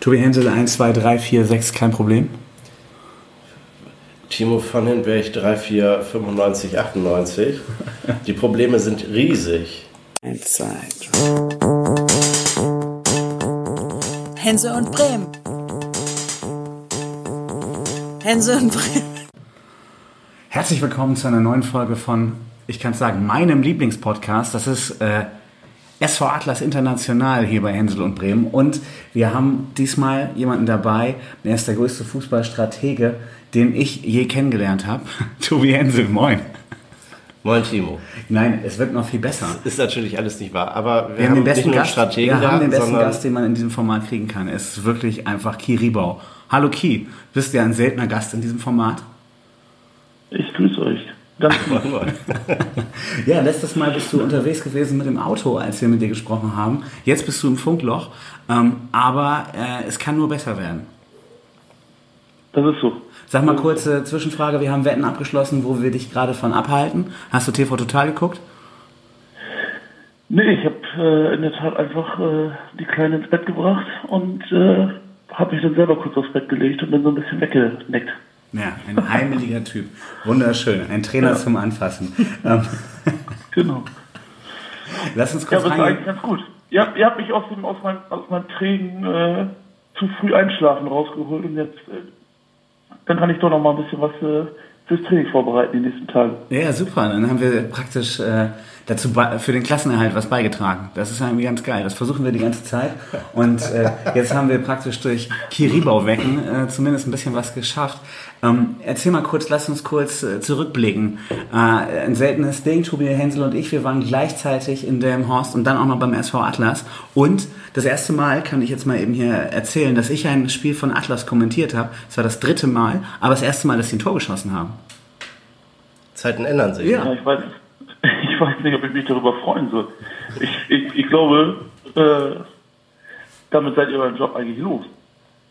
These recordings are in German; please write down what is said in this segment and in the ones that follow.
Tobi Hensel 1, 2, 3, 4, 6, kein Problem. Timo van Hinberg 3, 4, 95, 98. Die Probleme sind riesig. 1, 2, 3. Hense und Bremen. Hense und Bremen. Herzlich willkommen zu einer neuen Folge von, ich kann es sagen, meinem Lieblingspodcast. Das ist äh, SV Atlas International hier bei Hensel und Bremen. Und wir haben diesmal jemanden dabei, der ist der größte Fußballstratege, den ich je kennengelernt habe. Tobi Hensel, moin. Moin Timo. Nein, es wird noch viel besser. Das ist natürlich alles nicht wahr, aber wir, Wir haben den besten, nicht nur Gast, Strategen wir da, haben den besten Gast, den man in diesem Format kriegen kann. Es ist wirklich einfach Ki Ribau. Hallo Ki, bist ja ein seltener Gast in diesem Format. Ich grüße Ganz mal. Ja, letztes Mal bist du unterwegs gewesen mit dem Auto, als wir mit dir gesprochen haben. Jetzt bist du im Funkloch, ähm, aber äh, es kann nur besser werden. Das ist so. Sag mal kurze Zwischenfrage, wir haben Wetten abgeschlossen, wo wir dich gerade von abhalten. Hast du TV Total geguckt? Nee, ich habe äh, in der Tat einfach äh, die Kleine ins Bett gebracht und äh, habe mich dann selber kurz aufs Bett gelegt und dann so ein bisschen weggeneckt. Ja, ein heimeliger Typ. Wunderschön. Ein Trainer Ja. zum Anfassen. Ähm, Genau. lass uns Ja, kurz das war eigentlich ganz gut. Ihr habt, ihr habt mich aus, dem, aus, meinem, aus meinem trägen äh, zu früh einschlafen rausgeholt und jetzt äh, dann kann ich doch noch mal ein bisschen was äh, fürs Training vorbereiten die nächsten Tage. Ja, super. Dann haben wir praktisch äh, dazu für den Klassenerhalt was beigetragen. Das ist irgendwie ganz geil. Das versuchen wir die ganze Zeit. Und äh, jetzt haben wir praktisch durch Kiribau wecken äh, zumindest ein bisschen was geschafft. Ähm, erzähl mal kurz, lass uns kurz äh, zurückblicken. Äh, ein seltenes Ding, Tobi Hensel und ich, wir waren gleichzeitig in Delmenhorst und dann auch noch beim SV Atlas. Und das erste Mal kann ich jetzt mal eben hier erzählen, dass ich ein Spiel von Atlas kommentiert habe. Es war das dritte Mal, aber das erste Mal, dass sie ein Tor geschossen haben. Zeiten ändern sich. Ja. Ja, ich weiß, ich weiß nicht, ob ich mich darüber freuen soll. Ich, ich, ich glaube, äh, damit seid ihr euren Job eigentlich los.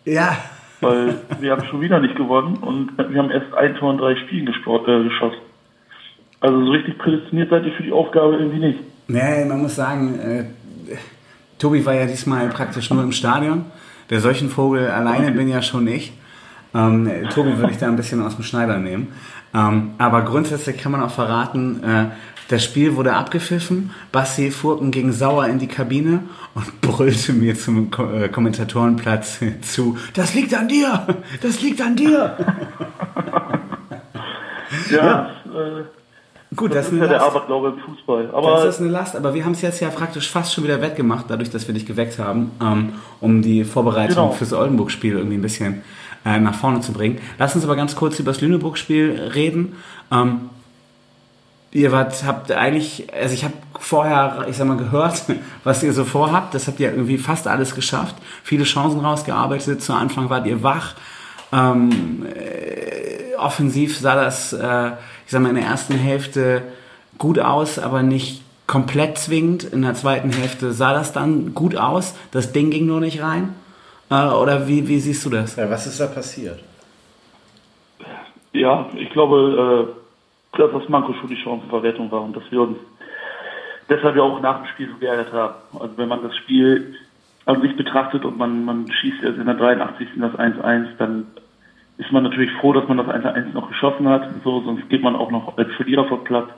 Ja, Weil wir haben schon wieder nicht gewonnen und wir haben erst ein Tor in drei Spielen äh, geschossen. Also so richtig prädestiniert seid ihr für die Aufgabe irgendwie nicht. Nee, man muss sagen, äh, Tobi war ja diesmal praktisch nur im Stadion. Der Seuchenvogel alleine bin ja schon ich. Ähm, Tobi würde ich da ein bisschen aus dem Schneider nehmen. Ähm, aber grundsätzlich kann man auch verraten, äh, das Spiel wurde abgepfiffen. Basti Furken ging sauer in die Kabine und brüllte mir zum Ko äh, Kommentatorenplatz zu. Das liegt an dir! Das liegt an dir! Ja, Äh, Gut, das, das, ist ja eine der Last. Aberglaube im Fußball. Das Aber ist eine Last, aber wir haben es jetzt ja praktisch fast schon wieder wettgemacht, dadurch, dass wir dich geweckt haben, ähm, um die Vorbereitung Genau. fürs Oldenburg-Spiel irgendwie ein bisschen äh, nach vorne zu bringen. Lass uns aber ganz kurz über das Lüneburg-Spiel reden. Ähm, ihr wart, habt eigentlich, also ich habe vorher, ich sag mal, gehört, was ihr so vorhabt. Das habt ihr irgendwie fast alles geschafft. Viele Chancen rausgearbeitet. Zu Anfang wart ihr wach. Ähm, äh, offensiv sah das, äh, ich sag mal, in der ersten Hälfte gut aus, aber nicht komplett zwingend. In der zweiten Hälfte sah das dann gut aus. Das Ding ging nur nicht rein. Äh, oder wie, wie siehst du das? Ja, was ist da passiert? ja, ich glaube, äh, dass das Manko schon die Chancenverwertung war und dass wir uns deshalb ja auch nach dem Spiel so geärgert haben. Also wenn man das Spiel an sich betrachtet und man, man schießt erst in der 83. das 1-1, dann ist man natürlich froh, dass man das 1-1 noch geschossen hat. So, sonst geht man auch noch als Verlierer vom Platz.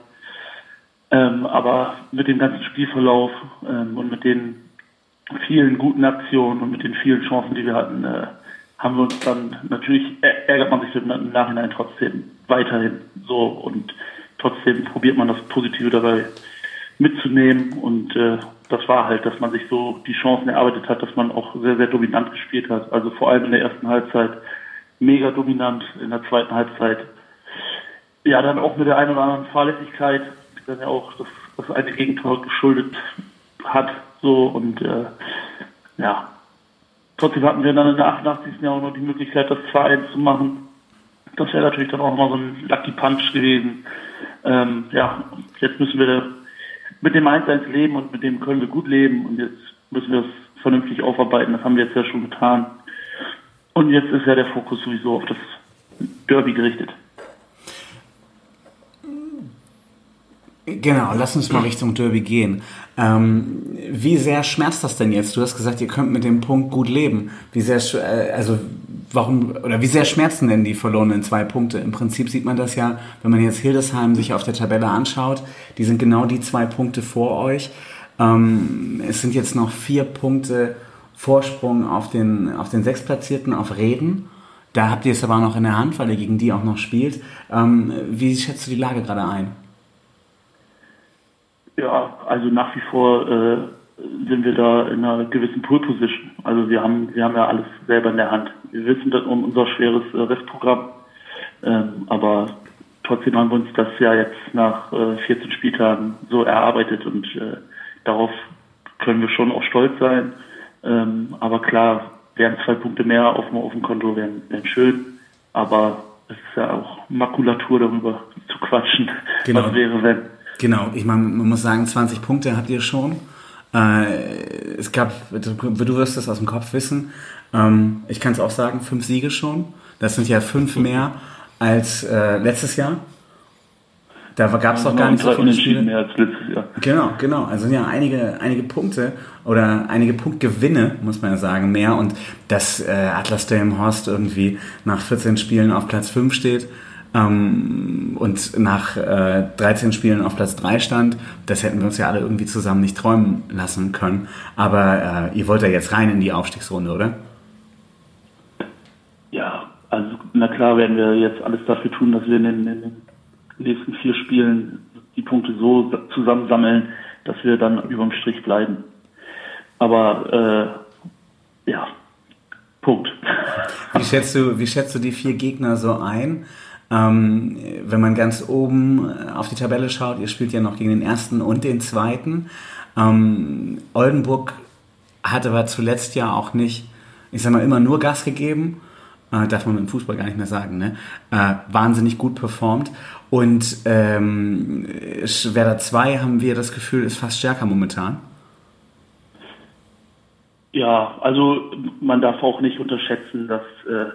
Ähm, aber mit dem ganzen Spielverlauf ähm, und mit den vielen guten Aktionen und mit den vielen Chancen, die wir hatten, äh, haben wir uns dann natürlich ärgert man sich im im Nachhinein trotzdem weiterhin so und trotzdem probiert man das Positive dabei mitzunehmen und äh, das war halt, dass man sich so die Chancen erarbeitet hat, dass man auch sehr, sehr dominant gespielt hat. Also vor allem in der ersten Halbzeit mega dominant, in der zweiten Halbzeit ja dann auch mit der einen oder anderen Fahrlässigkeit, die dann ja auch das, das eine Gegentor geschuldet hat. So und äh, ja, trotzdem hatten wir dann in der 88. Jahr auch noch die Möglichkeit, das 2-1 zu machen. Das wäre natürlich dann auch mal so ein Lucky Punch gewesen. Ähm, ja, jetzt müssen wir mit dem 1-1 leben und mit dem können wir gut leben und jetzt müssen wir es vernünftig aufarbeiten. Das haben wir jetzt ja schon getan. Und jetzt ist ja der Fokus sowieso auf das Derby gerichtet. Genau, lass uns mal Richtung Derby gehen. Ähm, wie sehr schmerzt das denn jetzt? Du hast gesagt, ihr könnt mit dem Punkt gut leben. Wie sehr, äh, also warum oder wie sehr schmerzen denn die verlorenen zwei Punkte? Im Prinzip sieht man das ja, wenn man jetzt Hildesheim sich auf der Tabelle anschaut, die sind genau die zwei Punkte vor euch. Ähm, es sind jetzt noch vier Punkte Vorsprung auf den auf den Sechstplatzierten auf Reden. Da habt ihr es aber noch in der Hand, weil ihr gegen die auch noch spielt. Ähm, wie schätzt du die Lage gerade ein? Ja, also nach wie vor äh, sind wir da in einer gewissen Pool-Position. Also wir haben, wir haben ja alles selber in der Hand. Wir wissen das um unser schweres äh, Restprogramm, ähm, aber trotzdem haben wir uns das ja jetzt nach äh, 14 Spieltagen so erarbeitet und äh, darauf können wir schon auch stolz sein. Ähm, aber klar, wären zwei Punkte mehr auf dem, auf dem Konto, wären, wären schön. Aber es ist ja auch Makulatur darüber zu quatschen, Genau. was wäre, wenn. Genau, ich meine, man muss sagen, 20 Punkte habt ihr schon. Äh, es gab, du, du wirst das aus dem Kopf wissen. Ähm, ich kann es auch sagen, fünf Siege schon. Das sind ja fünf mehr als äh, letztes Jahr. Da gab es auch gar nicht so viele Spiele. mehr als letztes Jahr. Genau, genau. Also ja einige, einige Punkte oder einige Punktgewinne, muss man ja sagen, mehr. Und dass äh, Atlas Delmenhorst irgendwie nach 14 Spielen auf Platz 5 steht ähm, und nach äh, 13 Spielen auf Platz 3 stand, das hätten wir uns ja alle irgendwie zusammen nicht träumen lassen können. Aber äh, ihr wollt ja jetzt rein in die Aufstiegsrunde, oder? Ja, also na klar werden wir jetzt alles dafür tun, dass wir in den, in den nächsten vier Spielen die Punkte so zusammensammeln, dass wir dann überm Strich bleiben. Aber äh, ja, Punkt. Wie schätzt du, wie schätzt du die vier Gegner so ein? Ähm, wenn man ganz oben auf die Tabelle schaut, ihr spielt ja noch gegen den ersten und den zweiten. Ähm, Oldenburg hat aber zuletzt ja auch nicht, ich sag mal, immer nur Gas gegeben. Äh, darf man im Fußball gar nicht mehr sagen, ne? Äh, wahnsinnig gut performt. Und ähm, Werder 2 haben wir das Gefühl, ist fast stärker momentan. Ja, also man darf auch nicht unterschätzen, dass äh,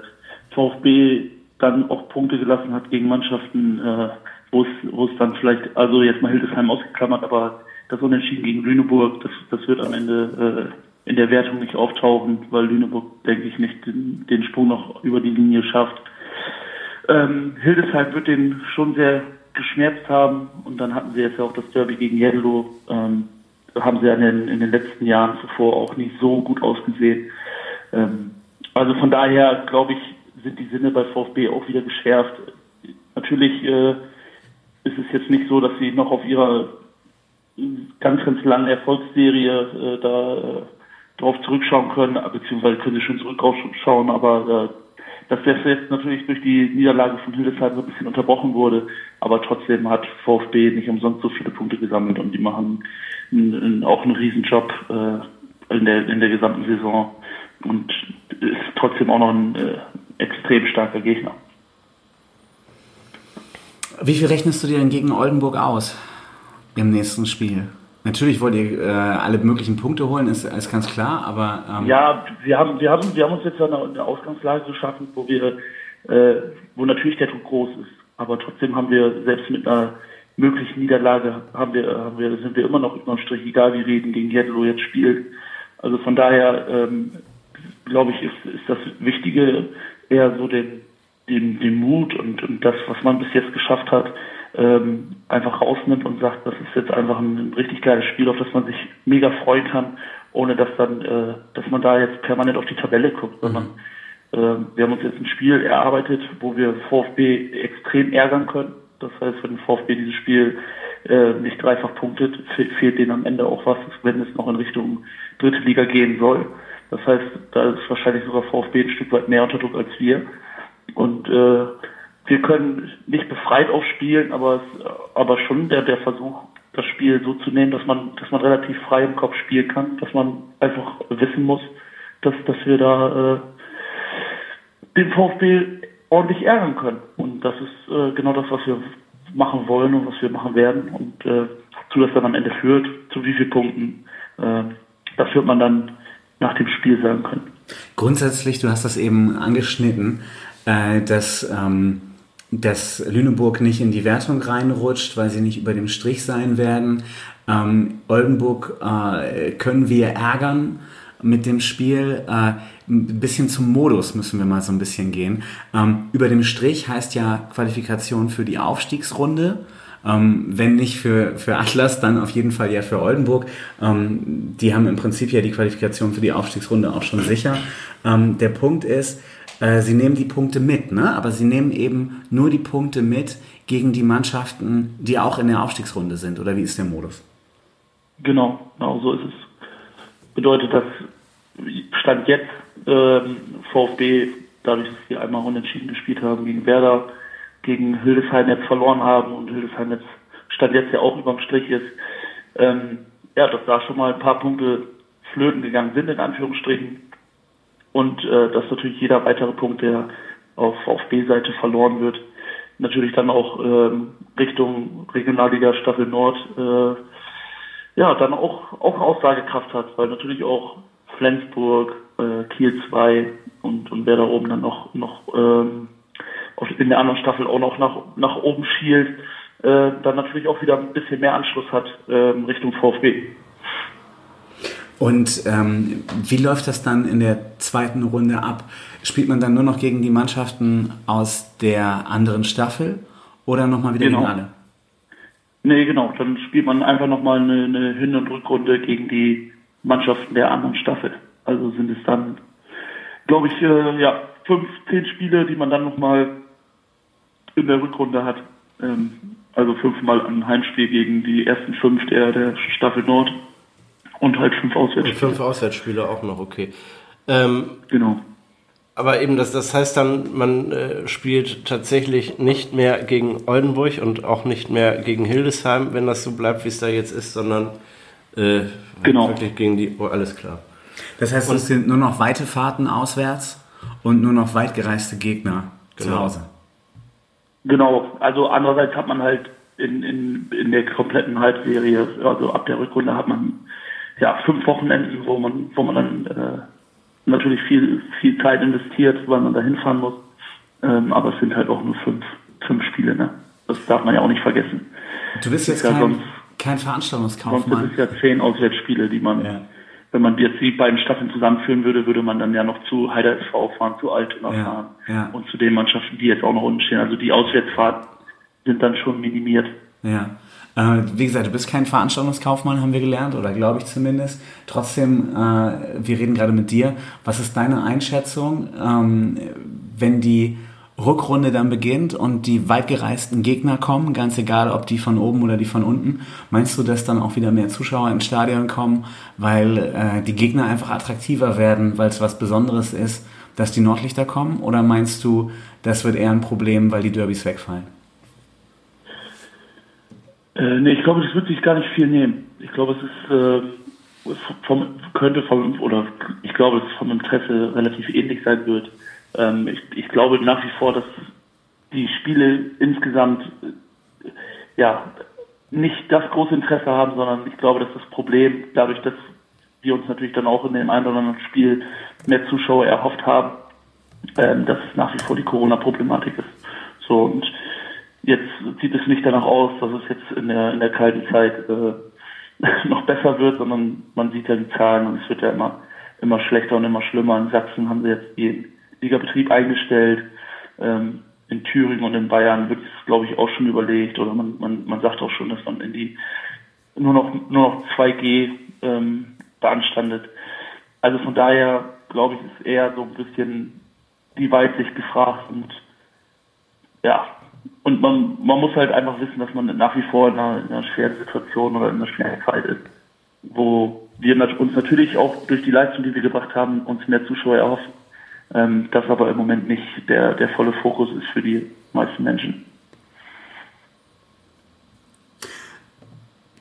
VfB dann auch Punkte gelassen hat gegen Mannschaften, äh, wo es wo es dann vielleicht, also jetzt mal Hildesheim ausgeklammert, aber das Unentschieden gegen Lüneburg, das, das wird am Ende äh, in der Wertung nicht auftauchen, weil Lüneburg, denke ich, nicht den, den Sprung noch über die Linie schafft. Ähm, Hildesheim wird den schon sehr geschmerzt haben und dann hatten sie jetzt ja auch das Derby gegen Jeddelo. Ähm, haben sie in den, in den letzten Jahren zuvor auch nicht so gut ausgesehen. Ähm, also von daher glaube ich, sind die Sinne bei VfB auch wieder geschärft. Natürlich äh, ist es jetzt nicht so, dass sie noch auf ihrer ganz, ganz langen Erfolgsserie äh, da drauf zurückschauen können, beziehungsweise können sie schon zurückschauen, aber äh, dass das jetzt natürlich durch die Niederlage von Hildesheim so ein bisschen unterbrochen wurde, aber trotzdem hat VfB nicht umsonst so viele Punkte gesammelt und die machen einen, auch einen Riesenjob äh, in, der, in der gesamten Saison und ist trotzdem auch noch ein äh, extrem starker Gegner. Wie viel rechnest du dir denn gegen Oldenburg aus im nächsten Spiel? Natürlich wollt ihr äh, alle möglichen Punkte holen, ist, ist ganz klar, aber ähm ja, wir haben wir haben wir haben uns jetzt eine, Ausgangslage geschaffen, wo wir äh, wo natürlich der Druck groß ist, aber trotzdem haben wir selbst mit einer möglichen Niederlage haben wir haben wir sind wir immer noch über den Strich, egal wie Reden gegen Jedlo jetzt spielt. Also von daher ähm, glaube ich ist ist das Wichtige eher so den den, den Mut und, und das, was man bis jetzt geschafft hat, ähm, einfach rausnimmt und sagt, das ist jetzt einfach ein, ein, richtig geiles Spiel, auf das man sich mega freuen kann, ohne dass dann, äh, dass man da jetzt permanent auf die Tabelle guckt, sondern mhm. äh, wir haben uns jetzt ein Spiel erarbeitet, wo wir VfB extrem ärgern können. Das heißt, wenn VfB dieses Spiel äh, nicht dreifach punktet, fehlt denen am Ende auch was, wenn es noch in Richtung dritte Liga gehen soll. Das heißt, da ist wahrscheinlich sogar VfB ein Stück weit mehr unter Druck als wir. Und äh, wir können nicht befreit aufspielen, aber es, aber schon der der Versuch, das Spiel so zu nehmen, dass man dass man relativ frei im Kopf spielen kann, dass man einfach wissen muss, dass dass wir da äh, den VfB ordentlich ärgern können. Und das ist äh, genau das, was wir machen wollen und was wir machen werden und äh, zu das dann am Ende führt, zu wie vielen Punkten, äh, das wird man dann nach dem Spiel sagen können. Grundsätzlich, du hast das eben angeschnitten, äh, dass ähm, dass Lüneburg nicht in die Wertung reinrutscht, weil sie nicht über dem Strich sein werden. Ähm, Oldenburg äh, können wir ärgern mit dem Spiel. Äh, ein bisschen zum Modus müssen wir mal so ein bisschen gehen. Ähm, über dem Strich heißt ja Qualifikation für die Aufstiegsrunde. Ähm, wenn nicht für, für Atlas, dann auf jeden Fall ja für Oldenburg. Ähm, die haben im Prinzip ja die Qualifikation für die Aufstiegsrunde auch schon sicher. Ähm, der Punkt ist, äh, sie nehmen die Punkte mit, ne? aber sie nehmen eben nur die Punkte mit gegen die Mannschaften, die auch in der Aufstiegsrunde sind. Oder wie ist der Modus? Genau, genau so ist es. Bedeutet, dass Stand jetzt ähm, VfB, dadurch, dass wir einmal unentschieden gespielt haben gegen Werder, gegen Hildesheim jetzt verloren haben und Hildesheim jetzt Stand jetzt ja auch überm Strich ist, ähm, ja, dass da schon mal ein paar Punkte flöten gegangen sind, in Anführungsstrichen. Und äh, dass natürlich jeder weitere Punkt, der auf VfB-Seite verloren wird, natürlich dann auch ähm, Richtung Regionalliga Staffel Nord äh, ja, dann auch, auch Aussagekraft hat, weil natürlich auch Flensburg, äh, Kiel 2 und, und wer da oben dann noch, noch ähm, in der anderen Staffel auch noch nach, nach oben schielt, äh, dann natürlich auch wieder ein bisschen mehr Anschluss hat ähm, Richtung VfB. Und ähm, wie läuft das dann in der zweiten Runde ab? Spielt man dann nur noch gegen die Mannschaften aus der anderen Staffel oder nochmal wieder Genau. gegen alle? Nee, genau. Dann spielt man einfach nochmal eine, eine Hin- und Rückrunde gegen die Mannschaften der anderen Staffel. Also sind es dann, glaube ich, äh, ja, fünf, zehn Spiele, die man dann nochmal in der Rückrunde hat. Ähm, also fünfmal ein Heimspiel gegen die ersten fünf der, der Staffel Nord und halt fünf Und Auswärtsspiele. fünf Auswärtsspiele auch noch, okay. Ähm, Genau. aber eben, das, das heißt dann, man äh, spielt tatsächlich nicht mehr gegen Oldenburg und auch nicht mehr gegen Hildesheim, wenn das so bleibt, wie es da jetzt ist, sondern äh, Genau. wirklich gegen die, oh, alles klar. Das heißt, es sind nur noch weite Fahrten auswärts und nur noch weit gereiste Gegner zu Genau. Hause. Genau, also andererseits hat man halt in, in, in der kompletten Halbserie, also ab der Rückrunde hat man ja fünf Wochenenden, wo man, wo man dann äh, natürlich viel, viel Zeit investiert, weil man da hinfahren muss. Ähm, aber es sind halt auch nur fünf, fünf Spiele, ne? Das darf man ja auch nicht vergessen. Du bist jetzt Ja, kein, sonst- kein Sonst Veranstaltungskaufmann. sind es ja zehn Auswärtsspiele, die man, Ja. wenn man jetzt die beiden Staffeln zusammenführen würde, würde man dann ja noch zu Heider SV fahren, zu Altona Ja, fahren ja. und zu den Mannschaften, die jetzt auch noch unten stehen. Also die Auswärtsfahrten sind dann schon minimiert. Ja. Äh, wie gesagt, du bist kein Veranstaltungskaufmann, haben wir gelernt, oder glaube ich zumindest. Trotzdem, äh, wir reden gerade mit dir. Was ist deine Einschätzung, ähm, wenn die Rückrunde dann beginnt und die weitgereisten Gegner kommen, ganz egal, ob die von oben oder die von unten, meinst du, dass dann auch wieder mehr Zuschauer ins Stadion kommen, weil äh, die Gegner einfach attraktiver werden, weil es was Besonderes ist, dass die Nordlichter kommen? Oder meinst du, das wird eher ein Problem, weil die Derbys wegfallen? Äh, nee, ich glaube, das wird sich gar nicht viel nehmen. Ich glaube, es ist äh, vom, könnte vom oder ich glaube, dass es vom Interesse relativ ähnlich sein wird. Ähm, ich, ich glaube nach wie vor, dass die Spiele insgesamt äh, ja nicht das große Interesse haben, sondern ich glaube, dass das Problem dadurch, dass wir uns natürlich dann auch in dem einen oder anderen Spiel mehr Zuschauer erhofft haben, ähm, dass es nach wie vor die Corona-Problematik ist. So und jetzt sieht es nicht danach aus, dass es jetzt in der in der kalten Zeit äh, noch besser wird, sondern man sieht ja die Zahlen und es wird ja immer immer schlechter und immer schlimmer. In Sachsen haben sie jetzt den Ligabetrieb eingestellt. Ähm, in Thüringen und in Bayern wird es, glaube ich, auch schon überlegt oder man, man, man sagt auch schon, dass man in die nur noch nur noch 2G ähm, beanstandet. Also von daher glaube ich, ist eher so ein bisschen die Weitsicht gefragt und ja, und man, man muss halt einfach wissen, dass man nach wie vor in einer, in einer schweren Situation oder in einer schweren Zeit ist, wo wir uns natürlich auch durch die Leistung, die wir gebracht haben, uns mehr Zuschauer erhoffen. Ähm, das aber im Moment nicht der, der volle Fokus ist für die meisten Menschen.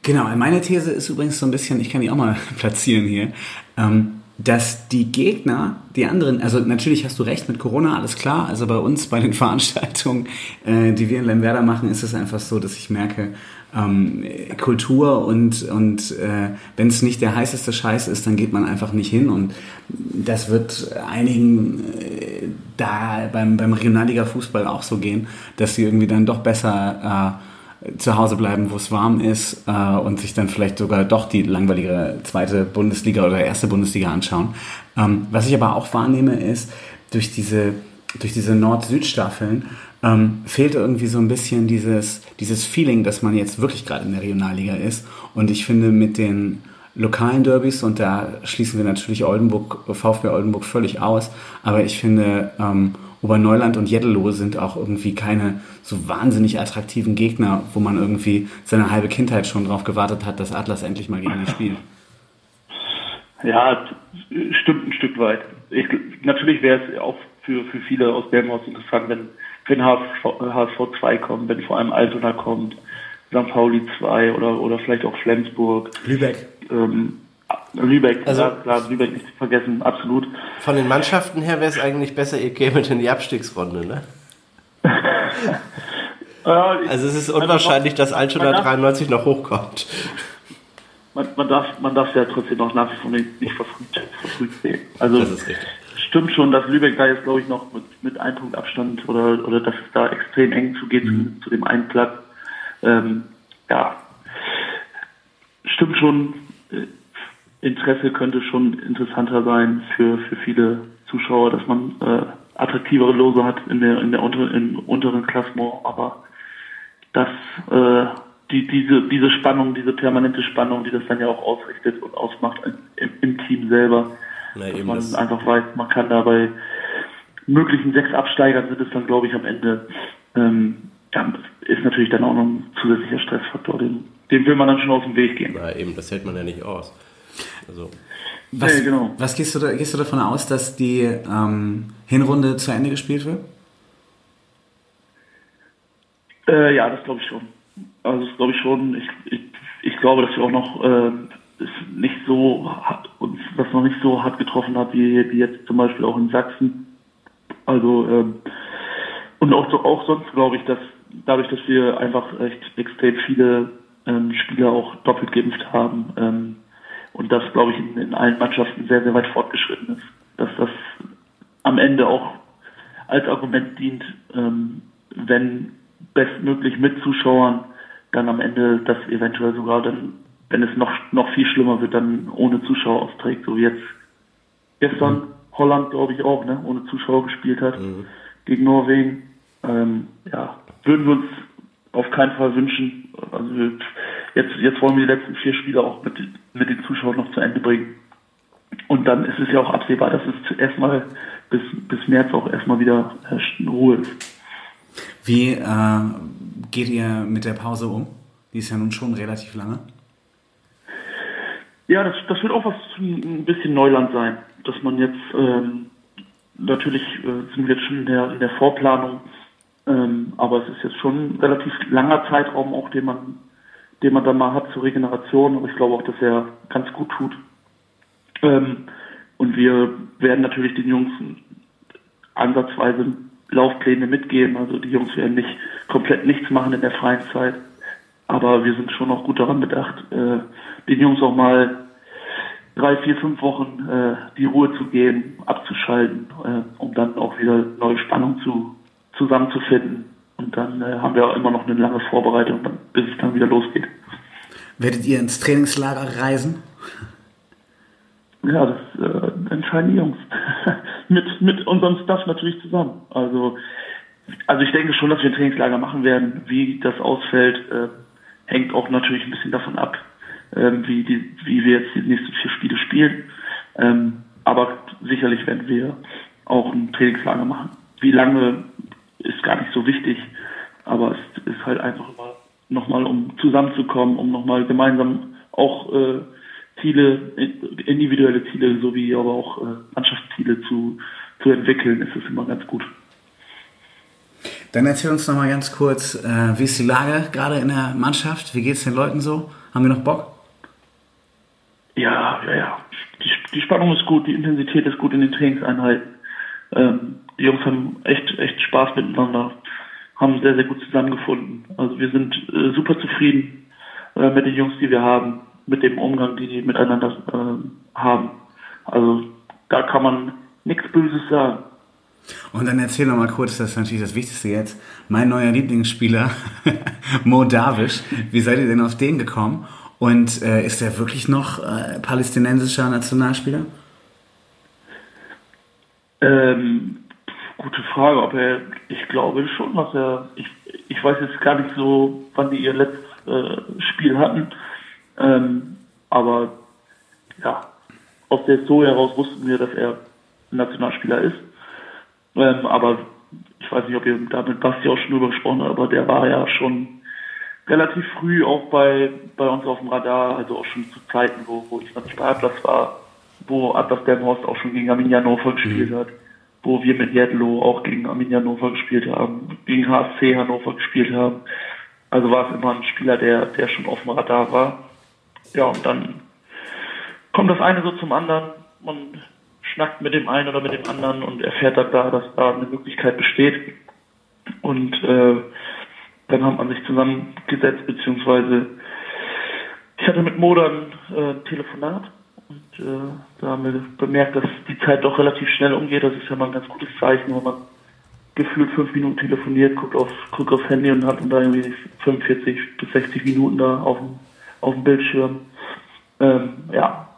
Genau, meine These ist übrigens so ein bisschen, ich kann die auch mal platzieren hier, ähm, dass die Gegner, die anderen, also natürlich hast du recht mit Corona, alles klar, also bei uns, bei den Veranstaltungen, äh, die wir in Lemwerder machen, ist es einfach so, dass ich merke, ähm, Kultur und, und äh, wenn es nicht der heißeste Scheiß ist, dann geht man einfach nicht hin. Und das wird einigen, äh, da beim, beim Regionalliga-Fußball auch so gehen, dass sie irgendwie dann doch besser äh, zu Hause bleiben, wo es warm ist äh, und sich dann vielleicht sogar doch die langweilige zweite Bundesliga oder erste Bundesliga anschauen. Ähm, was ich aber auch wahrnehme, ist, durch diese, durch diese Nord-Süd-Staffeln ähm, fehlt irgendwie so ein bisschen dieses, dieses Feeling, dass man jetzt wirklich gerade in der Regionalliga ist. Und ich finde mit den lokalen Derbys und da schließen wir natürlich Oldenburg, VfB Oldenburg völlig aus, aber ich finde ähm, Oberneuland und Jeddelohe sind auch irgendwie keine so wahnsinnig attraktiven Gegner, wo man irgendwie seine halbe Kindheit schon drauf gewartet hat, dass Atlas endlich mal gegen die spielt. Ja, stimmt ein Stück weit. Ich, natürlich wäre es auch für, für viele aus Belmhaus interessant, wenn, wenn HSV, HSV 2 kommt, wenn vor allem Altona kommt, St. Pauli 2 oder, oder vielleicht auch Flensburg. Lübeck. Ähm, Lübeck, Also- ja, klar, Lübeck nicht vergessen, absolut. Von den Mannschaften her wäre es eigentlich besser, ihr kämet in die Abstiegsrunde, ne? Also es ist unwahrscheinlich, dass Altona man darf- 93 noch hochkommt. man, man darf man darf ja trotzdem noch nach wie vor nicht, nicht verfrüht, verfrüht sehen. Also Das ist richtig. stimmt schon, dass Lübeck da jetzt glaube ich noch mit, mit einem Punkt Abstand oder oder dass es da extrem eng zugeht zu, zu dem einen Platz. Ähm, ja, stimmt schon. äh, Interesse könnte schon interessanter sein für für viele Zuschauer, dass man äh, attraktivere Lose hat in der in der unter, im unteren Klassement, aber dass äh, die, diese, diese Spannung, diese permanente Spannung, die das dann ja auch ausrichtet und ausmacht im, im Team selber, Na, dass man das, einfach weiß, man kann da bei möglichen sechs Absteigern sind es dann, glaube ich, am Ende, ähm, ist natürlich dann auch noch ein zusätzlicher Stressfaktor, den, dem will man dann schon aus dem Weg gehen. na, eben, das hält man ja nicht aus. Also, Was, Nee, genau. was gehst, du da, gehst du davon aus, dass die ähm, Hinrunde zu Ende gespielt wird? Äh, ja, das glaube ich schon. Also das glaube ich schon. Ich, ich, ich glaube, dass wir auch noch äh, es nicht so hat, uns das noch nicht so hart getroffen hat wie, wie jetzt zum Beispiel auch in Sachsen. Also ähm, und auch auch sonst glaube ich, dass dadurch, dass wir einfach echt extrem viele ähm, Spieler auch doppelt geimpft haben ähm, und das glaube ich in, in allen Mannschaften sehr sehr weit fortgeschritten ist, dass das am Ende auch als Argument dient, ähm, wenn bestmöglich mit Zuschauern dann am Ende das eventuell sogar dann, wenn es noch noch viel schlimmer wird, dann ohne Zuschauer austrägt, so wie jetzt gestern Holland, glaube ich, auch, ne, ohne Zuschauer gespielt hat gegen Norwegen. Ähm, ja, würden wir uns auf keinen Fall wünschen. Also jetzt, jetzt wollen wir die letzten vier Spiele auch mit, mit den Zuschauern noch zu Ende bringen. Und dann ist es ja auch absehbar, dass es erstmal bis, bis März auch erstmal wieder äh, Ruhe ist. Wie äh, geht ihr mit der Pause um? Die ist ja nun schon relativ lange. Ja, das, das wird auch was ein bisschen Neuland sein, dass man jetzt ähm, natürlich äh, sind wir jetzt schon in der, in der Vorplanung, ähm, aber es ist jetzt schon ein relativ langer Zeitraum auch, den man, den man da mal hat zur Regeneration, aber ich glaube auch, dass er ganz gut tut. Ähm, und wir werden natürlich den Jungs ansatzweise Laufpläne mitgeben. Also die Jungs werden nicht komplett nichts machen in der freien Zeit. Aber wir sind schon auch gut daran bedacht, äh, den Jungs auch mal drei, vier, fünf Wochen äh, die Ruhe zu geben, abzuschalten, äh, um dann auch wieder neue Spannung zu, zusammenzufinden. Und dann äh, haben wir auch immer noch eine lange Vorbereitung, bis es dann wieder losgeht. Werdet ihr ins Trainingslager reisen? Ja, das äh, entscheiden die Jungs. mit, mit unserem Staff natürlich zusammen. Also, also ich denke schon, dass wir ein Trainingslager machen werden. Wie das ausfällt, äh, hängt auch natürlich ein bisschen davon ab, ähm, wie, die, wie wir jetzt die nächsten vier Spiele spielen. Ähm, aber sicherlich werden wir auch ein Trainingslager machen. Wie lange ist gar nicht so wichtig, aber es ist halt einfach immer nochmal, um zusammenzukommen, um nochmal gemeinsam auch äh, Ziele, individuelle Ziele sowie aber auch äh, Mannschaftsziele zu, zu entwickeln, ist es immer ganz gut. Dann erzähl uns noch mal ganz kurz, äh, wie ist die Lage gerade in der Mannschaft? Wie geht es den Leuten so? Haben wir noch Bock? Ja, ja, ja. Die, die Spannung ist gut, die Intensität ist gut in den Trainingseinheiten. Ähm, die Jungs haben echt, echt Spaß miteinander, haben sehr, sehr gut zusammengefunden. Also wir sind äh, super zufrieden äh, mit den Jungs, die wir haben, mit dem Umgang, die die miteinander äh, haben. Also da kann man nichts Böses sagen. Und dann erzähl noch mal kurz, das ist natürlich das Wichtigste jetzt, mein neuer Lieblingsspieler, Mo Davish. Wie seid ihr denn auf den gekommen? Und äh, ist er wirklich noch äh, palästinensischer Nationalspieler? Ähm, gute Frage, ob er, ich glaube schon, dass er, ich, ich weiß jetzt gar nicht so, wann die ihr letztes äh, Spiel hatten, ähm, aber ja, aus der Historie heraus wussten wir, dass er Nationalspieler ist. Ähm, aber ich weiß nicht, ob ihr da mit Basti auch schon drüber gesprochen habt, aber der war ja schon relativ früh auch bei, bei uns auf dem Radar, also auch schon zu Zeiten, wo, wo ich noch nicht bei Atlas war, wo Atlas Delmhorst auch schon gegen Arminia Hannover gespielt mhm. hat, wo wir mit Jedlo auch gegen Arminia Hannover gespielt haben, gegen HSC Hannover gespielt haben. Also war es immer ein Spieler, der, der schon auf dem Radar war. Ja, und dann kommt das eine so zum anderen. Man schnackt mit dem einen oder mit dem anderen und erfährt dann da, dass da eine Möglichkeit besteht. Und äh, dann hat man sich zusammengesetzt, beziehungsweise ich hatte mit Mo dann äh, ein Telefonat und äh, da haben wir bemerkt, dass die Zeit doch relativ schnell umgeht. Das ist ja mal ein ganz gutes Zeichen, wenn man gefühlt fünf Minuten telefoniert, guckt auf guckt aufs Handy und hat dann da irgendwie 45 bis 60 Minuten da auf dem, auf dem Bildschirm. Ähm, ja,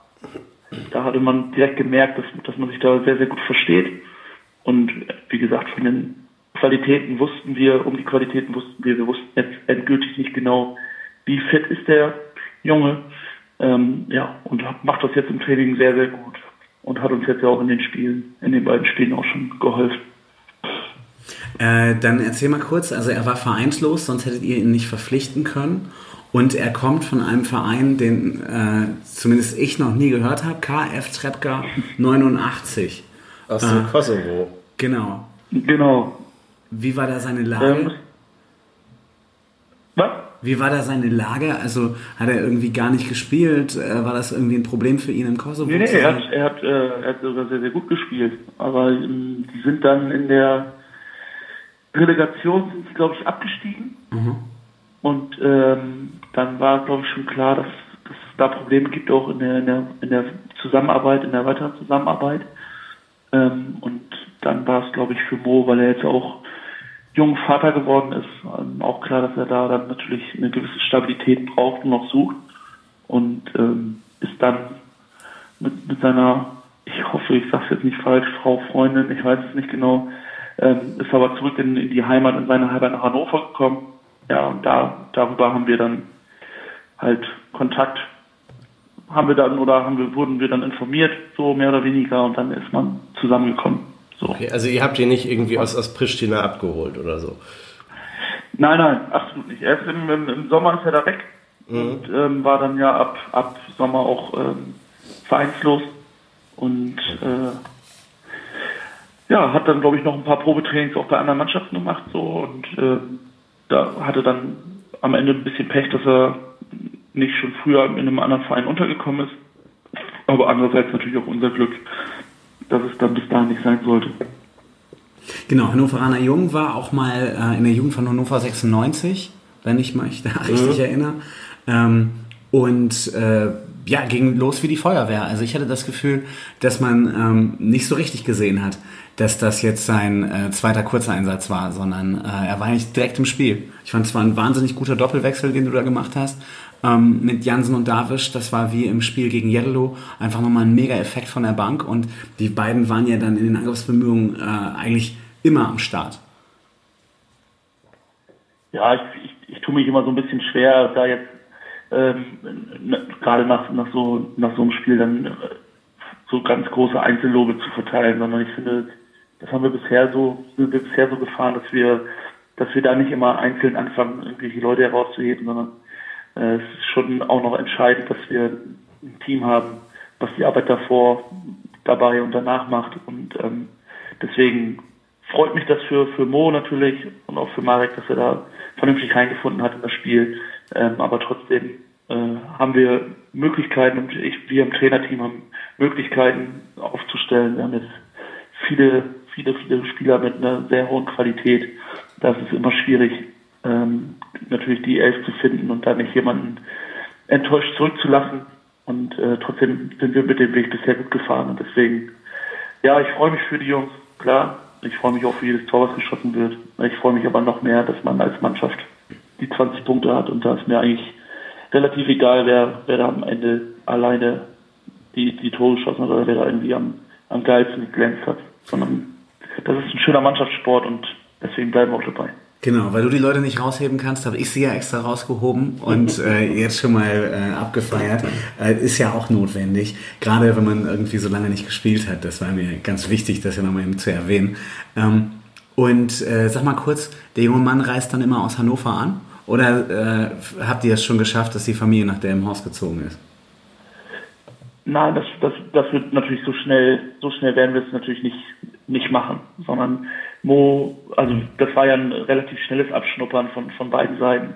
da hatte man direkt gemerkt, dass, dass man sich da sehr, sehr gut versteht. Und wie gesagt, von den Qualitäten wussten wir, um die Qualitäten wussten wir, wir wussten jetzt endgültig nicht genau, wie fit ist der Junge. Ähm, ja, und macht das jetzt im Training sehr, sehr gut. Und hat uns jetzt ja auch in den Spielen, in den beiden Spielen auch schon geholfen. Äh, dann erzähl mal kurz, also er war vereinslos, sonst hättet ihr ihn nicht verpflichten können. Und er kommt von einem Verein, den äh, zumindest ich noch nie gehört habe, KF Trepka 89. Aus dem äh, Kosovo. Genau. Genau. Wie war da seine Lage? Ähm? Wie war da seine Lage? Also hat er irgendwie gar nicht gespielt? Äh, war das irgendwie ein Problem für ihn im Kosovo? Nee, nee, er hat, er, hat, äh, er hat sogar sehr, sehr gut gespielt. Aber ähm, die sind dann in der Relegation, sind glaube ich, abgestiegen. Mhm. Und ähm, dann war, glaube ich, schon klar, dass, dass es da Probleme gibt, auch in der, in der, in der Zusammenarbeit, in der weiteren Zusammenarbeit. Ähm, und dann war es, glaube ich, für Mo, weil er jetzt auch jung Vater geworden ist, ähm, auch klar, dass er da dann natürlich eine gewisse Stabilität braucht und noch sucht. Und ähm, ist dann mit, mit seiner, ich hoffe, ich sage es jetzt nicht falsch, Frau Freundin, ich weiß es nicht genau, ähm, ist aber zurück in, in die Heimat, in seine Heimat nach Hannover gekommen. Ja, und da, darüber haben wir dann halt Kontakt haben wir dann oder haben wir, wurden wir dann informiert, so mehr oder weniger, und dann ist man zusammengekommen. So. Okay, also ihr habt ihn nicht irgendwie aus, aus Pristina abgeholt oder so? Nein, nein, absolut nicht. Erst im, im, im Sommer ist er da weg mhm. und ähm, war dann ja ab, ab Sommer auch ähm, vereinslos und äh, ja, hat dann glaube ich noch ein paar Probetrainings auch bei anderen Mannschaften gemacht so und äh, da hatte dann am Ende ein bisschen Pech, dass er nicht schon früher in einem anderen Verein untergekommen ist. Aber andererseits natürlich auch unser Glück, dass es dann bis dahin nicht sein sollte. Genau, Hannoveraner Jung war auch mal äh, in der Jugend von Hannover 96, wenn ich mich da richtig mhm. erinnere. Ähm, und äh, ja, ging los wie die Feuerwehr. Also ich hatte das Gefühl, dass man ähm, nicht so richtig gesehen hat, dass das jetzt sein äh, zweiter Kurzeinsatz war, sondern äh, er war eigentlich direkt im Spiel. Ich fand es war ein wahnsinnig guter Doppelwechsel, den du da gemacht hast. Ähm, mit Jansen und Davisch, das war wie im Spiel gegen Yellow einfach nochmal ein mega Effekt von der Bank und die beiden waren ja dann in den Angriffsbemühungen äh, eigentlich immer am Start. Ja, ich, ich, ich tue mich immer so ein bisschen schwer, da jetzt ähm, gerade nach, nach, so, nach so einem Spiel dann äh, so ganz große Einzellobe zu verteilen, sondern ich finde, das haben wir bisher so, sind wir bisher so gefahren, dass wir, dass wir da nicht immer einzeln anfangen, irgendwelche Leute herauszuheben, sondern es ist schon auch noch entscheidend, dass wir ein Team haben, was die Arbeit davor, dabei und danach macht. Und ähm, deswegen freut mich das für, für Mo natürlich und auch für Marek, dass er da vernünftig reingefunden hat in das Spiel. Ähm, aber trotzdem äh, haben wir Möglichkeiten und ich, wir im Trainerteam haben Möglichkeiten aufzustellen. Wir haben jetzt viele viele, viele Spieler mit einer sehr hohen Qualität. Das ist immer schwierig, ähm, natürlich die Elf zu finden und da nicht jemanden enttäuscht zurückzulassen. Und äh, trotzdem sind wir mit dem Weg bisher gut gefahren. Und deswegen, ja, ich freue mich für die Jungs, klar. ich freue mich auch für jedes Tor, was geschossen wird. Ich freue mich aber noch mehr, dass man als Mannschaft die 20 Punkte hat und da ist mir eigentlich relativ egal, wer, wer da am Ende alleine die, die Tore geschossen hat oder wer da irgendwie am, am geilsten geglänzt hat. Sondern das ist ein schöner Mannschaftssport und deswegen bleiben wir auch dabei. Genau, weil du die Leute nicht rausheben kannst, habe ich sie ja extra rausgehoben und äh, jetzt schon mal äh, abgefeiert. Äh, ist ja auch notwendig, gerade wenn man irgendwie so lange nicht gespielt hat. Das war mir ganz wichtig, das ja nochmal eben zu erwähnen. Ähm, und äh, sag mal kurz, der junge Mann reist dann immer aus Hannover an? Oder äh, habt ihr es schon geschafft, dass die Familie nach Delmenhorst gezogen ist? Nein, das, das, das wird natürlich so schnell, so schnell werden wir es natürlich nicht, nicht machen, sondern Mo, also das war ja ein relativ schnelles Abschnuppern von, von beiden Seiten.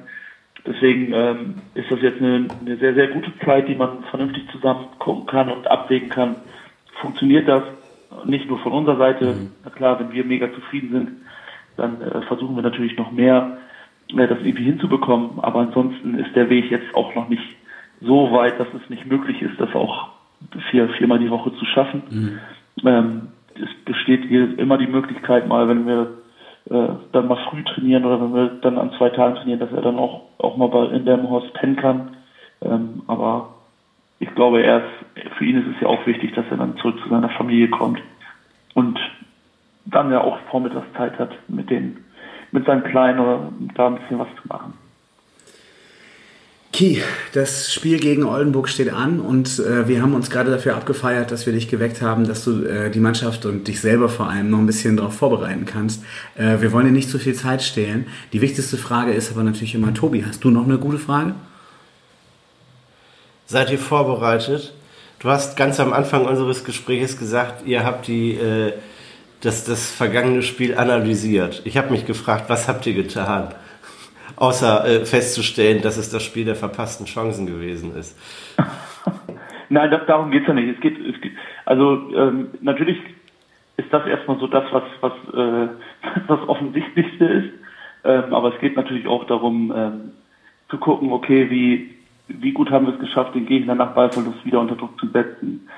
Deswegen ähm, ist das jetzt eine, eine sehr, sehr gute Zeit, die man vernünftig zusammen gucken kann und abwägen kann. Funktioniert das? Nicht nur von unserer Seite. Mhm. Na klar, wenn wir mega zufrieden sind, dann äh, versuchen wir natürlich noch mehr, äh, das irgendwie hinzubekommen. Aber ansonsten ist der Weg jetzt auch noch nicht so weit, dass es nicht möglich ist, das auch vier, viermal die Woche zu schaffen. Mhm. Ähm, es besteht immer die Möglichkeit, mal, wenn wir äh, dann mal früh trainieren oder wenn wir dann an zwei Tagen trainieren, dass er dann auch, auch mal bei, in Haus pennen kann. Ähm, aber ich glaube, er ist, für ihn ist es ja auch wichtig, dass er dann zurück zu seiner Familie kommt und dann ja auch Vormittagszeit hat, mit den, mit seinem Kleinen oder da ein bisschen was zu machen. Ki, das Spiel gegen Oldenburg steht an und äh, wir haben uns gerade dafür abgefeiert, dass wir dich geweckt haben, dass du äh, die Mannschaft und dich selber vor allem noch ein bisschen darauf vorbereiten kannst. Äh, wir wollen dir nicht zu viel Zeit stehlen. Die wichtigste Frage ist aber natürlich immer, Tobi, hast du noch eine gute Frage? Seid ihr vorbereitet? Du hast ganz am Anfang unseres Gesprächs gesagt, ihr habt die, äh, das, das vergangene Spiel analysiert. Ich habe mich gefragt, was habt ihr getan? Außer äh, festzustellen, dass es das Spiel der verpassten Chancen gewesen ist. Nein, das, darum geht's ja nicht. Es geht, es geht also ähm, natürlich ist das erstmal so das, was, was äh, das Offensichtlichste ist. Ähm, aber es geht natürlich auch darum, ähm, zu gucken, okay, wie, wie gut haben wir es geschafft, den Gegner nach Ballverlust wieder unter Druck zu setzen.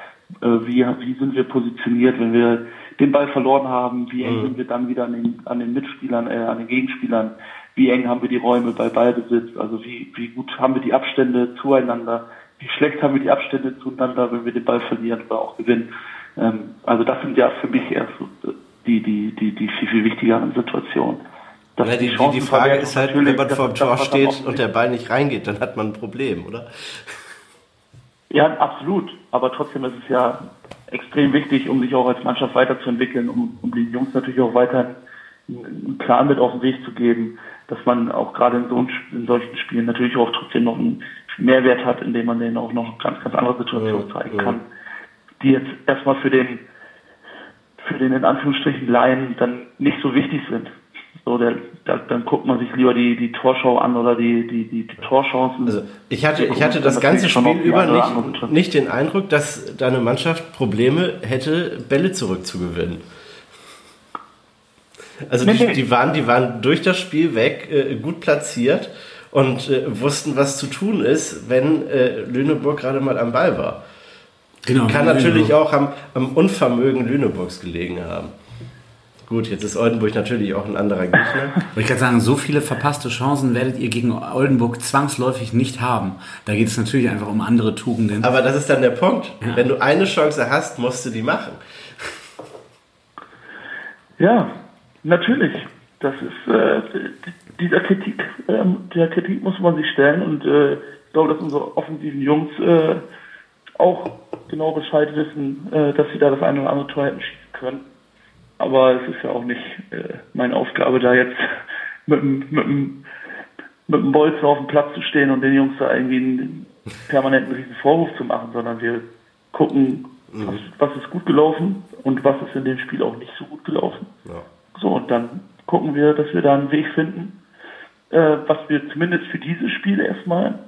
Äh, wie, wie sind wir positioniert, wenn wir den Ball verloren haben? Wie mhm. sind wir dann wieder an den, an den Mitspielern, äh, an den Gegenspielern? Wie eng haben wir die Räume bei Ballbesitz, also wie, wie gut haben wir die Abstände zueinander, wie schlecht haben wir die Abstände zueinander, wenn wir den Ball verlieren oder auch gewinnen. Ähm, also das sind ja für mich erst so die, die, die, die viel, viel wichtigeren Situationen. Ja, die, die, die, Frage ist halt, wenn man vor dem Tor steht und der Ball nicht reingeht, dann hat man ein Problem, oder? Ja, absolut. Aber trotzdem ist es ja extrem wichtig, um sich auch als Mannschaft weiterzuentwickeln, um, um die Jungs natürlich auch weiter einen Plan mit auf den Weg zu geben, dass man auch gerade in, so, in solchen Spielen natürlich auch trotzdem noch einen Mehrwert hat, indem man denen auch noch ganz, ganz andere Situationen ja, zeigen ja. kann, die jetzt erstmal für den, für den in Anführungsstrichen Laien dann nicht so wichtig sind. So, der, der, dann guckt man sich lieber die, die Torschau an oder die, die, die, die Torchancen. Also ich hatte, ich hatte das ganze Spiel über nicht, nicht den Eindruck, dass deine Mannschaft Probleme hätte, Bälle zurückzugewinnen. Also die, die, waren, die waren durch das Spiel weg äh, gut platziert und äh, wussten, was zu tun ist, wenn äh, Lüneburg gerade mal am Ball war. Genau, Kann natürlich Lüneburg. auch am, am, Unvermögen Lüneburgs gelegen haben. Gut, jetzt ist Oldenburg natürlich auch ein anderer Gegner. ich kann sagen, so viele verpasste Chancen werdet ihr gegen Oldenburg zwangsläufig nicht haben. Da geht es natürlich einfach um andere Tugenden. Aber das ist dann der Punkt. Ja. Wenn du eine Chance hast, musst du die machen. Ja, Natürlich. Das ist äh, dieser Kritik, äh, der Kritik muss man sich stellen und äh, ich glaube, dass unsere offensiven Jungs äh, auch genau Bescheid wissen, äh, dass sie da das eine oder andere Tor hätten schießen können. Aber es ist ja auch nicht äh, meine Aufgabe, da jetzt mit dem mit mit dem Bolzer auf dem Platz zu stehen und den Jungs da irgendwie einen permanenten riesen Vorwurf zu machen, sondern wir gucken, mhm. was, was ist gut gelaufen und was ist in dem Spiel auch nicht so gut gelaufen. Ja. So, und dann gucken wir, dass wir da einen Weg finden, äh, was wir zumindest für dieses Spiel erstmal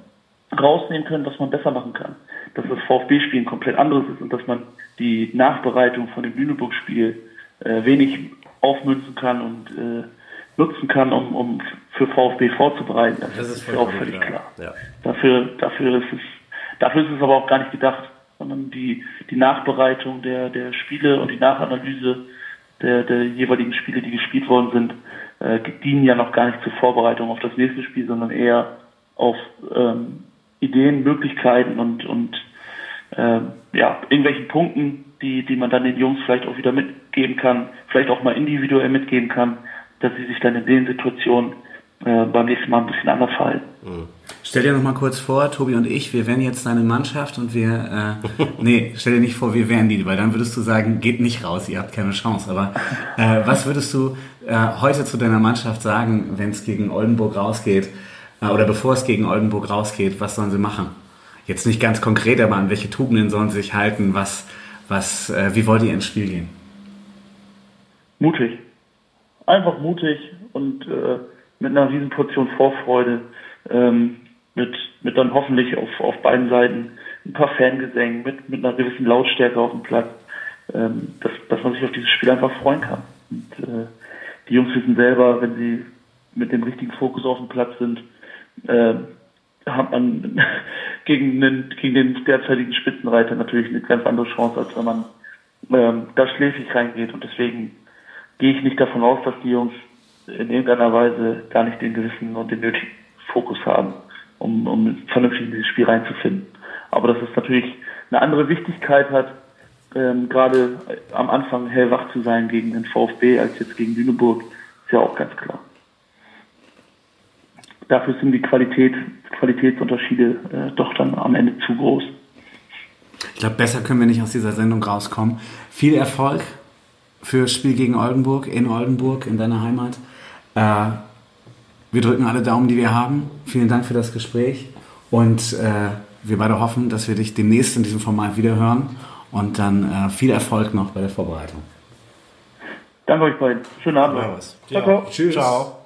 rausnehmen können, was man besser machen kann. Dass das VfB-Spiel ein komplett anderes ist und dass man die Nachbereitung von dem Lüneburg-Spiel äh, wenig aufmünzen kann und äh, nutzen kann, um, um für VfB vorzubereiten. Das, das ist, ist auch völlig klar. klar. Ja. Dafür, dafür ist es, dafür ist es aber auch gar nicht gedacht, sondern die, die Nachbereitung der, der Spiele und die Nachanalyse der, der jeweiligen Spiele, die gespielt worden sind, äh, dienen ja noch gar nicht zur Vorbereitung auf das nächste Spiel, sondern eher auf ähm, Ideen, Möglichkeiten und, und äh, ja, irgendwelchen Punkten, die, die man dann den Jungs vielleicht auch wieder mitgeben kann, vielleicht auch mal individuell mitgeben kann, dass sie sich dann in den Situationen äh, beim nächsten Mal ein bisschen anders verhalten. Mhm. Stell dir noch mal kurz vor, Tobi und ich, wir wären jetzt deine Mannschaft und wir, äh, nee, stell dir nicht vor, wir wären die, weil dann würdest du sagen, geht nicht raus, ihr habt keine Chance. Aber äh, was würdest du äh, heute zu deiner Mannschaft sagen, wenn es gegen Oldenburg rausgeht äh, oder bevor es gegen Oldenburg rausgeht, was sollen sie machen? Jetzt nicht ganz konkret, aber an welche Tugenden sollen sie sich halten? Was, was, äh, wie wollt ihr ins Spiel gehen? Mutig. Einfach mutig und äh, mit einer riesen Portion Vorfreude, ähm, mit, mit dann hoffentlich auf, auf beiden Seiten ein paar Fangesängen, mit, mit einer gewissen Lautstärke auf dem Platz, ähm, dass, dass man sich auf dieses Spiel einfach freuen kann. Und, äh, die Jungs wissen selber, wenn sie mit dem richtigen Fokus auf dem Platz sind, äh, hat man gegen den, gegen den derzeitigen Spitzenreiter natürlich eine ganz andere Chance, als wenn man ähm, da schläfig reingeht. Und deswegen gehe ich nicht davon aus, dass die Jungs in irgendeiner Weise gar nicht den gewissen und den nötigen Fokus haben, um, um vernünftig in dieses Spiel reinzufinden. Aber dass es natürlich eine andere Wichtigkeit hat, ähm, gerade am Anfang hellwach zu sein gegen den VfB als jetzt gegen Lüneburg, ist ja auch ganz klar. Dafür sind die Qualität, Qualitätsunterschiede äh, doch dann am Ende zu groß. Ich glaube, besser können wir nicht aus dieser Sendung rauskommen. Viel Erfolg fürs Spiel gegen Oldenburg, in Oldenburg, in deiner Heimat. Äh, wir drücken alle Daumen, die wir haben. Vielen Dank für das Gespräch und äh, wir beide hoffen, dass wir dich demnächst in diesem Format wieder hören und dann äh, viel Erfolg noch bei der Vorbereitung. Danke euch beiden. Schönen Abend. Ciao. Ciao. Tschüss. Ciao.